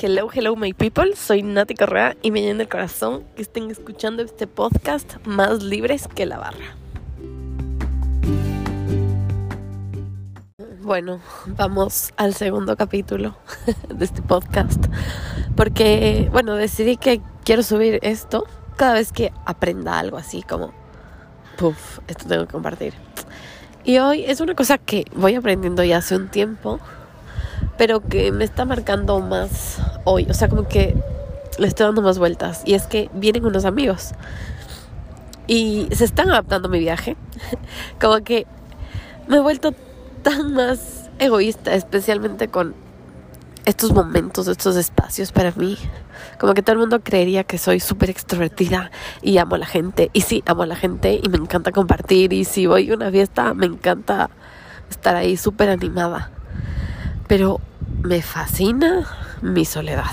Hello, hello, my people. Soy Nati Correa y me llena el corazón que estén escuchando este podcast más libres que la barra. Bueno, vamos al segundo capítulo de este podcast. Porque, bueno, decidí que quiero subir esto cada vez que aprenda algo así como, puff, esto tengo que compartir. Y hoy es una cosa que voy aprendiendo ya hace un tiempo pero que me está marcando más hoy. O sea, como que le estoy dando más vueltas. Y es que vienen unos amigos. Y se están adaptando a mi viaje. como que me he vuelto tan más egoísta, especialmente con estos momentos, estos espacios para mí. Como que todo el mundo creería que soy súper extrovertida y amo a la gente. Y sí, amo a la gente y me encanta compartir. Y si voy a una fiesta, me encanta estar ahí súper animada. Pero me fascina mi soledad.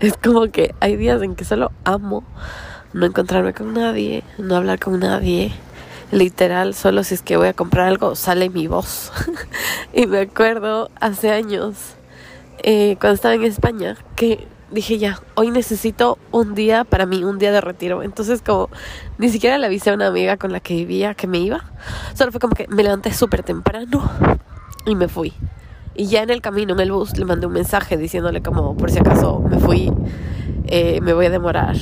Es como que hay días en que solo amo no encontrarme con nadie, no hablar con nadie. Literal, solo si es que voy a comprar algo, sale mi voz. y me acuerdo hace años, eh, cuando estaba en España, que dije ya, hoy necesito un día para mí, un día de retiro. Entonces como ni siquiera le avisé a una amiga con la que vivía que me iba. Solo fue como que me levanté súper temprano y me fui. Y ya en el camino, en el bus, le mandé un mensaje diciéndole como, por si acaso me fui, eh, me voy a demorar.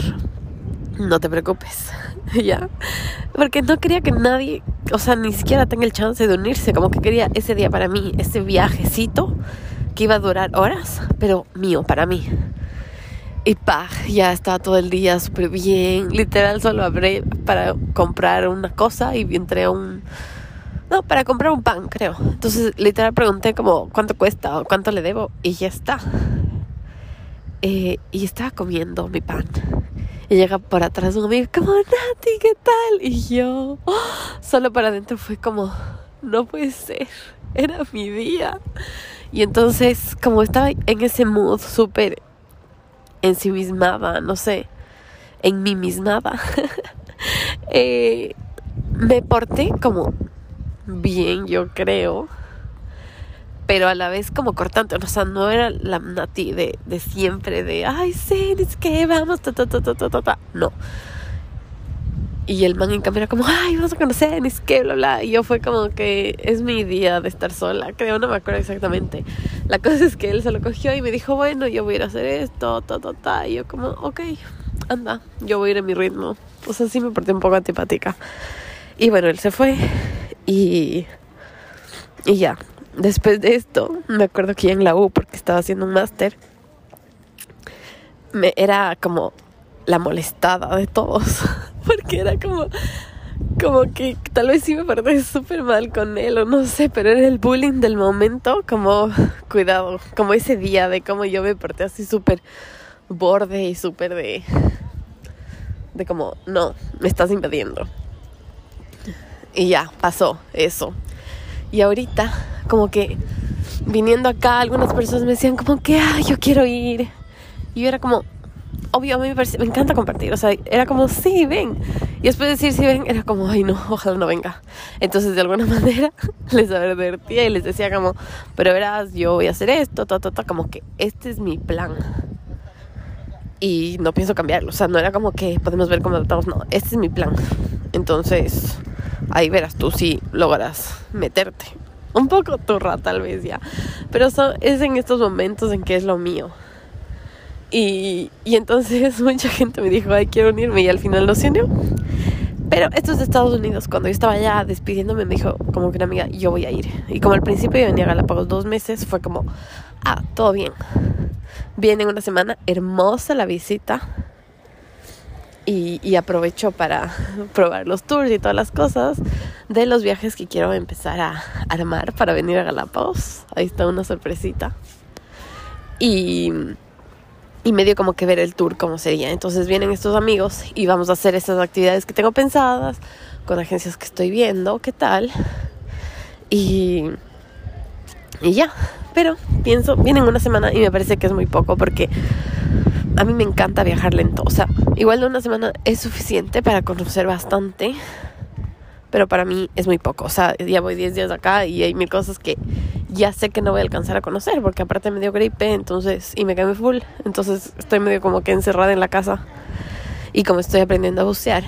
No te preocupes, ¿ya? Porque no quería que nadie, o sea, ni siquiera tenga el chance de unirse. Como que quería ese día para mí, ese viajecito que iba a durar horas, pero mío, para mí. Y pa, ya estaba todo el día súper bien. Literal, solo abrí para comprar una cosa y entré a un no, para comprar un pan, creo. Entonces, literal pregunté como cuánto cuesta o cuánto le debo y ya está. Eh, y estaba comiendo mi pan. Y llega por atrás un amigo, como, Nati, ¿qué tal? Y yo, solo para adentro fue como, no puede ser, era mi día. Y entonces, como estaba en ese mood súper ensimismada, no sé, en mí mismada, eh, me porté como bien, yo creo. Pero a la vez como cortante, o sea, no era la Nati de, de siempre, de, ay, sí, es que vamos, ta, ta, ta, ta, ta, ta, no. Y el man en cambio era como, ay, vamos a conocer, es que, bla, bla. Y yo fue como que es mi día de estar sola, creo, no me acuerdo exactamente. La cosa es que él se lo cogió y me dijo, bueno, yo voy a ir a hacer esto, ta, ta, ta. Y yo como, ok, anda, yo voy a ir a mi ritmo. O sea, sí me porté un poco antipática. Y bueno, él se fue y, y ya, después de esto, me acuerdo que ya en la U, porque estaba haciendo un máster, me era como la molestada de todos, porque era como, como que tal vez sí me porté súper mal con él o no sé, pero era el bullying del momento, como cuidado, como ese día de cómo yo me porté así súper borde y súper de, de como, no, me estás invadiendo. Y ya, pasó eso. Y ahorita, como que viniendo acá, algunas personas me decían como que, ay, yo quiero ir. Y yo era como, obvio, a mí me, me encanta compartir. O sea, era como, sí, ven. Y después de decir, sí, ven, era como, ay, no, ojalá no venga. Entonces, de alguna manera, les advertía y les decía como, pero verás, yo voy a hacer esto, ta, ta, ta, como que este es mi plan. Y no pienso cambiarlo. O sea, no era como que podemos ver cómo tratamos, no, este es mi plan. Entonces, ahí verás tú si logras meterte. Un poco turra tal vez ya, pero es en estos momentos en que es lo mío. Y, y entonces mucha gente me dijo, ay, quiero unirme y al final no se unió. Pero esto es de Estados Unidos. Cuando yo estaba ya despidiéndome, me dijo como que una amiga, yo voy a ir. Y como al principio yo venía a Galápagos dos meses, fue como, ah, todo bien. Viene una semana, hermosa la visita y, aprovecho para probar los tours y todas las cosas de los viajes que quiero empezar a armar para venir a Galápagos. Ahí está una sorpresita. Y, y medio como que ver el tour cómo sería. Entonces vienen estos amigos y vamos a hacer esas actividades que tengo pensadas con agencias que estoy viendo, qué tal. Y, y ya, pero pienso, vienen una semana y me parece que es muy poco porque a mí me encanta viajar lento. O sea, igual de una semana es suficiente para conocer bastante, pero para mí es muy poco. O sea, ya voy 10 días acá y hay mil cosas que ya sé que no voy a alcanzar a conocer, porque aparte me dio gripe, entonces, y me quedé full, entonces estoy medio como que encerrada en la casa. Y como estoy aprendiendo a bucear,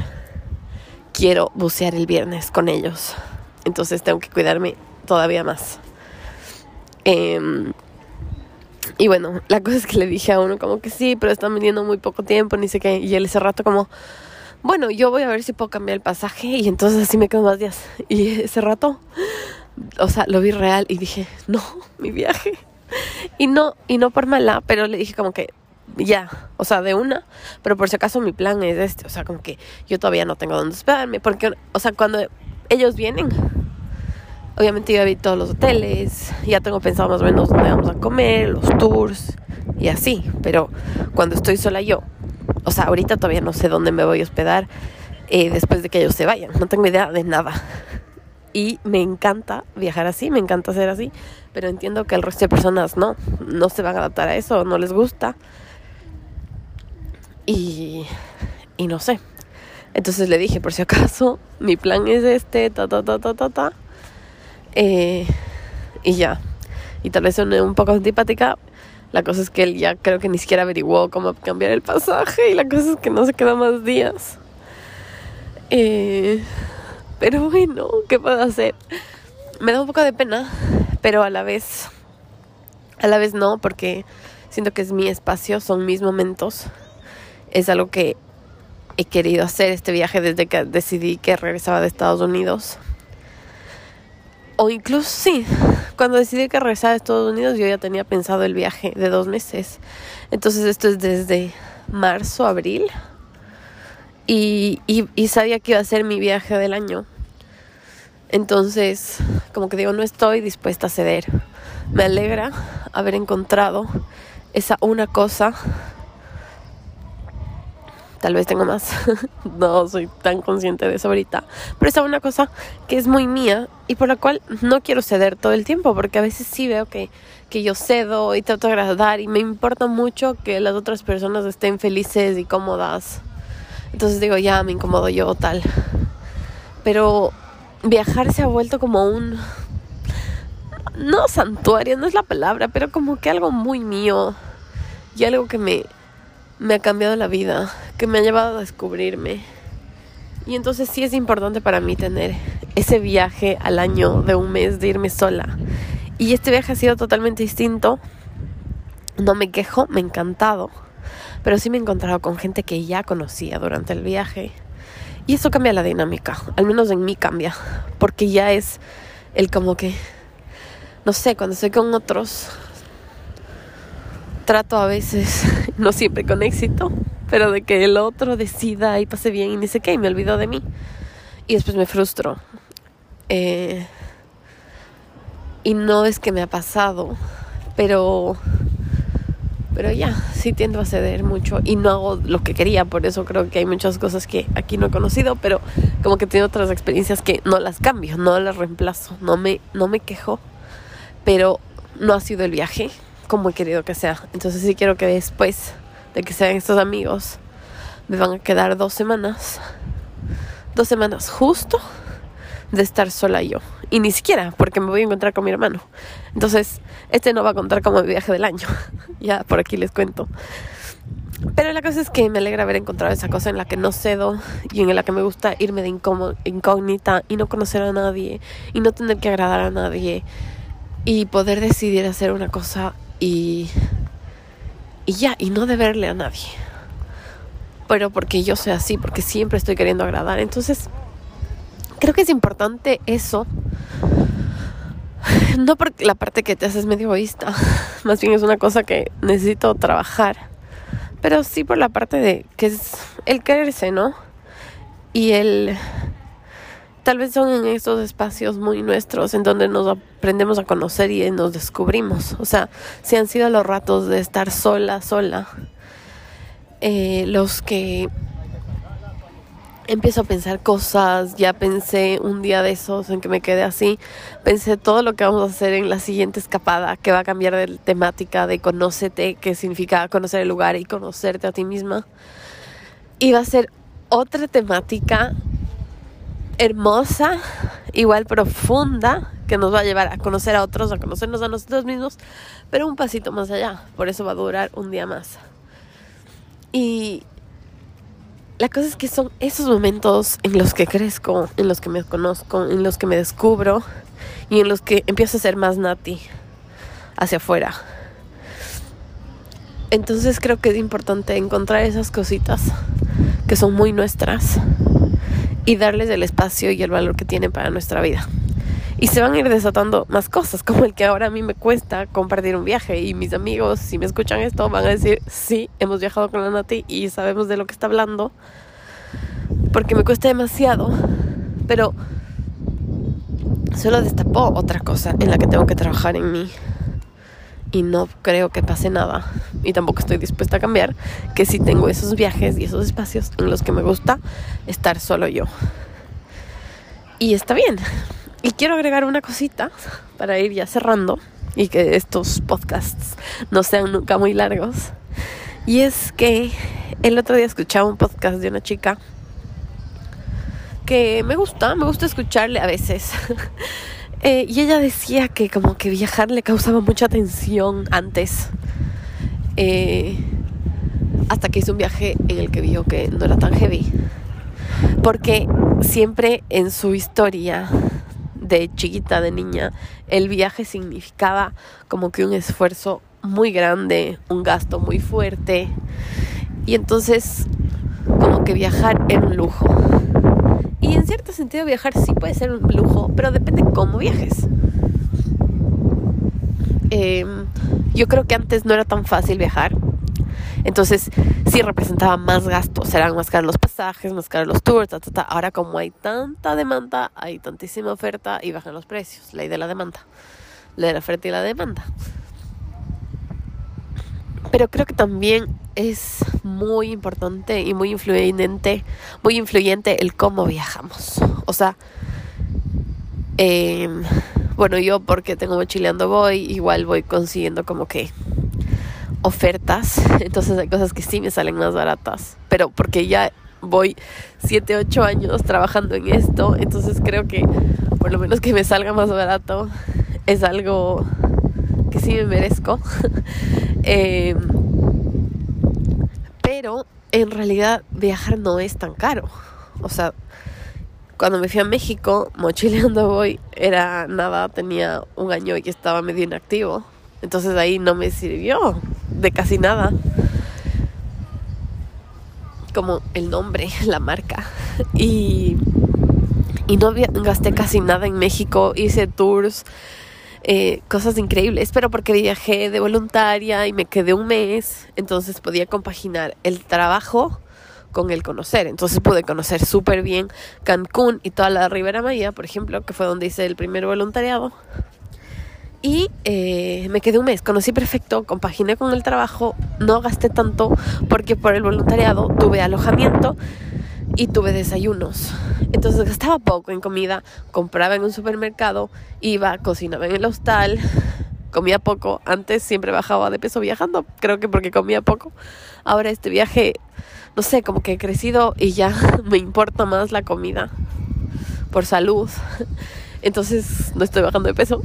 quiero bucear el viernes con ellos. Entonces tengo que cuidarme todavía más. Em, y bueno, la cosa es que le dije a uno como que sí, pero están vendiendo muy poco tiempo, ni sé qué. Y él ese rato como, bueno, yo voy a ver si puedo cambiar el pasaje y entonces así me quedo más días. Y ese rato, o sea, lo vi real y dije, no, mi viaje. Y no, y no por mala, pero le dije como que ya, o sea, de una, pero por si acaso mi plan es este, o sea, como que yo todavía no tengo dónde hospedarme, porque, o sea, cuando ellos vienen, obviamente yo vi todos los hoteles, ya tengo pensado más o menos dónde vamos a comer, los tours y así, pero cuando estoy sola yo, o sea, ahorita todavía no sé dónde me voy a hospedar eh, después de que ellos se vayan, no tengo idea de nada. Y me encanta viajar así, me encanta ser así, pero entiendo que el resto de personas no, no se van a adaptar a eso, no les gusta. Y, y no sé. Entonces le dije, por si acaso, mi plan es este, ta, ta, ta, ta, ta, ta. Eh, y ya. Y tal vez suene un poco antipática. La cosa es que él ya creo que ni siquiera averiguó cómo cambiar el pasaje. Y la cosa es que no se queda más días. Eh, pero bueno, ¿qué puedo hacer? Me da un poco de pena, pero a la vez, a la vez no, porque siento que es mi espacio, son mis momentos es algo que he querido hacer este viaje desde que decidí que regresaba de Estados Unidos. O incluso sí, cuando decidí que regresaba de Estados Unidos yo ya tenía pensado el viaje de dos meses. Entonces esto es desde marzo, abril. Y, y, sabía que iba a ser mi viaje del año. Entonces, como que digo, no estoy dispuesta a ceder. Me alegra haber encontrado esa una cosa tal vez tengo más, no soy tan consciente de eso ahorita, pero es una cosa que es muy mía y por la cual no quiero ceder todo el tiempo, porque a veces sí veo que, que yo cedo y trato de agradar y me importa mucho que las otras personas estén felices y cómodas. Entonces digo, ya me incomodo yo tal. Pero viajar se ha vuelto como un... No santuario, no es la palabra, pero como que algo muy mío y algo que me, me ha cambiado la vida, que me ha llevado a descubrirme. Y entonces sí es importante para mí tener ese viaje al año de un mes de irme sola. Y este viaje ha sido totalmente distinto. No me quejo, me ha encantado. Pero sí me he encontrado con gente que ya conocía durante el viaje. Y eso cambia la dinámica, al menos en mí cambia. Porque ya es el como que, no sé, cuando estoy con otros, trato a veces, no siempre con éxito, pero de que el otro decida y pase bien y ni sé qué, y me olvido de mí. Y después me frustro. Eh, y no es que me ha pasado, pero pero ya, sí tiendo a ceder mucho y no hago lo que quería, por eso creo que hay muchas cosas que aquí no he conocido, pero como que tengo otras experiencias que no las cambio, no las reemplazo, no me, no me quejo, pero no ha sido el viaje, como he querido que sea. Entonces sí quiero que después de que sean estos amigos, me van a quedar dos semanas. Dos semanas justo de estar sola yo. Y ni siquiera, porque me voy a encontrar con mi hermano. Entonces, este no va a contar como el viaje del año. ya por aquí les cuento. Pero la cosa es que me alegra haber encontrado esa cosa en la que no cedo y en la que me gusta irme de incógnita y no conocer a nadie y no tener que agradar a nadie y poder decidir hacer una cosa y, y ya, y no deberle a nadie. Pero porque yo soy así, porque siempre estoy queriendo agradar. Entonces, creo que es importante eso. No por la parte que te haces medio egoísta, más bien es una cosa que necesito trabajar. Pero sí por la parte de que es el quererse, ¿no? Y el tal vez son en estos espacios muy nuestros en donde nos aprendemos a conocer y nos descubrimos. O sea, si han sido los ratos de estar sola, sola, eh, los que empiezo a pensar cosas, ya pensé un día de esos en que me quedé así, pensé todo lo que vamos a hacer en la siguiente escapada, que va a cambiar de temática de conócete, que significa conocer el lugar y conocerte a ti misma. Y va a ser otra temática hermosa, igual profunda, que nos va a llevar a conocer a otros, a conocernos a nosotros mismos, pero un pasito más allá. Por eso va a durar un día más. Y la cosa es que son esos momentos en los que crezco, en los que me conozco, en los que me descubro y en los que empiezo a ser más nati hacia afuera. Entonces creo que es importante encontrar esas cositas que son muy nuestras y darles el espacio y el valor que tienen para nuestra vida. Y se van a ir desatando más cosas, como el que ahora a mí me cuesta compartir un viaje. Y mis amigos, si me escuchan esto, van a decir, sí, hemos viajado con la Nati y sabemos de lo que está hablando. Porque me cuesta demasiado. Pero solo destapó otra cosa en la que tengo que trabajar en mí. Y no creo que pase nada. Y tampoco estoy dispuesta a cambiar. Que si tengo esos viajes y esos espacios en los que me gusta estar solo yo. Y está bien. Y quiero agregar una cosita para ir ya cerrando y que estos podcasts no sean nunca muy largos. Y es que el otro día escuchaba un podcast de una chica que me gusta, me gusta escucharle a veces. Eh, y ella decía que como que viajar le causaba mucha tensión antes. Eh, hasta que hizo un viaje en el que vio que no era tan heavy. Porque siempre en su historia de chiquita, de niña, el viaje significaba como que un esfuerzo muy grande, un gasto muy fuerte. Y entonces, como que viajar era un lujo. Y en cierto sentido viajar sí puede ser un lujo, pero depende cómo viajes. Em, yo creo que antes no era tan fácil viajar. Entonces sí representaba más gastos, serán más caros los pasajes, más caros los tours, Ahora como hay tanta demanda, hay tantísima oferta y bajan los precios, ley de la demanda, ley de la oferta y la demanda. Pero creo que también es muy importante y muy influyente, muy influyente el cómo viajamos. O sea, em, bueno, yo porque tengo mochileando voy, igual voy consiguiendo como que ofertas, entonces hay cosas que sí me salen más baratas, pero porque ya voy 7, 8 años trabajando en esto, entonces creo que por lo menos que me salga más barato es algo que sí me merezco. Em, pero en realidad viajar no es tan caro. O sea, cuando me fui a México, mochileando voy, era nada, tenía un año y estaba medio inactivo. Entonces ahí no me sirvió de casi nada. Como el nombre, la marca. Y, y no gasté casi nada en México. Hice tours, eh, cosas increíbles, pero porque viajé de voluntaria y me quedé un mes. Entonces podía compaginar el trabajo con el conocer. Entonces pude conocer súper bien Cancún y toda la Ribera Maya, por ejemplo, que fue donde hice el primer voluntariado. Y eh, me quedé un mes, conocí perfecto, compaginé con el trabajo, no gasté tanto porque por el voluntariado tuve alojamiento y tuve desayunos. Entonces gastaba poco en comida, compraba en un supermercado, iba, cocinaba en el hostal, comía poco. Antes siempre bajaba de peso viajando, creo que porque comía poco. Ahora este viaje, no sé, como que he crecido y ya me importa más la comida por salud. Entonces no estoy bajando de peso.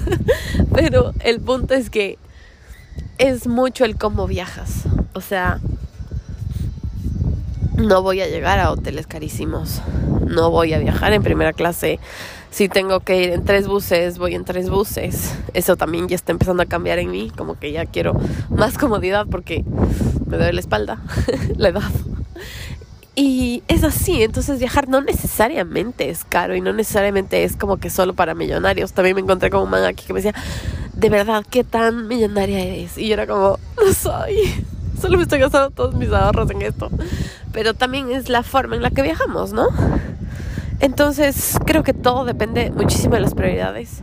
Pero el punto es que es mucho el cómo viajas. O sea, no voy a llegar a hoteles carísimos. No voy a viajar en primera clase. Si tengo que ir en tres buses, voy en tres buses. Eso también ya está empezando a cambiar en mí. Como que ya quiero más comodidad porque me duele la espalda, la edad. Y es así, entonces viajar no necesariamente es caro y no necesariamente es como que solo para millonarios. También me encontré con un man aquí que me decía, de verdad, ¿qué tan millonaria eres? Y yo era como, no soy, solo me estoy gastando todos mis ahorros en esto. Pero también es la forma en la que viajamos, ¿no? Entonces creo que todo depende muchísimo de las prioridades.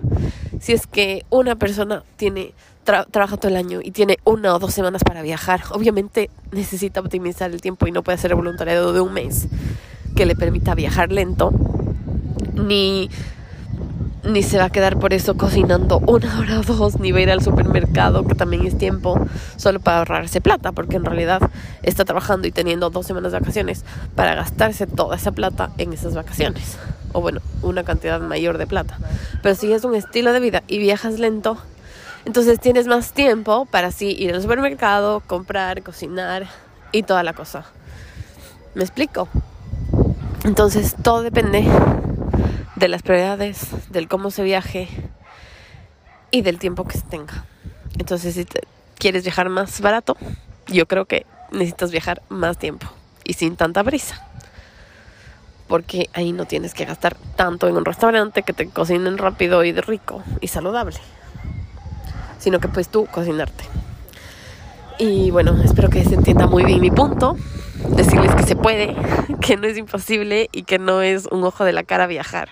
Si es que una persona tiene trabaja todo el año y tiene una o dos semanas para viajar, obviamente necesita optimizar el tiempo y no puede hacer voluntariado de un mes que le permita viajar lento, ni, ni se va a quedar por eso cocinando una hora o dos, ni va a ir al supermercado, que también es tiempo, solo para ahorrarse plata, porque en realidad está trabajando y teniendo dos semanas de vacaciones para gastarse toda esa plata en esas vacaciones. o bueno, una cantidad mayor de plata. Pero si es un estilo de vida y viajas lento, entonces tienes más tiempo para así ir al supermercado, comprar, cocinar y toda la cosa. ¿Me explico? Entonces todo depende de las prioridades, del cómo se viaje y del tiempo que se tenga. Entonces si quieres viajar más barato, yo creo que necesitas viajar más tiempo y sin tanta prisa. Porque ahí no tienes que gastar tanto en un restaurante que te cocinen rápido y rico y saludable. Sino que puedes tú cocinarte. Y bueno, espero que se entienda muy bien mi punto. Decirles que se puede, que no es imposible y que no es un ojo de la cara viajar.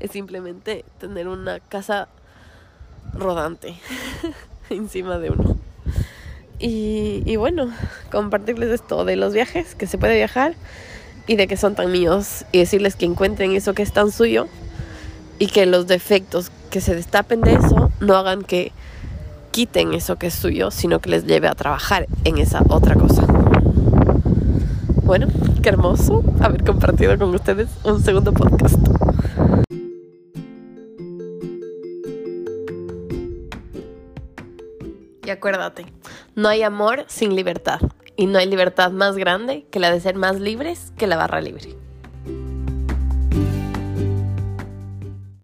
Es simplemente tener una casa rodante encima de uno. Y, bueno, compartirles esto de los viajes, que se puede viajar y de que son tan míos y decirles que encuentren eso que es tan suyo y que los defectos que se destapen de eso no hagan que quiten eso que es suyo, sino que les lleve a trabajar en esa otra cosa. Bueno, qué hermoso haber compartido con ustedes un segundo podcast. Y acuérdate, no hay amor sin libertad. Y no hay libertad más grande que la de ser más libres que la barra libre.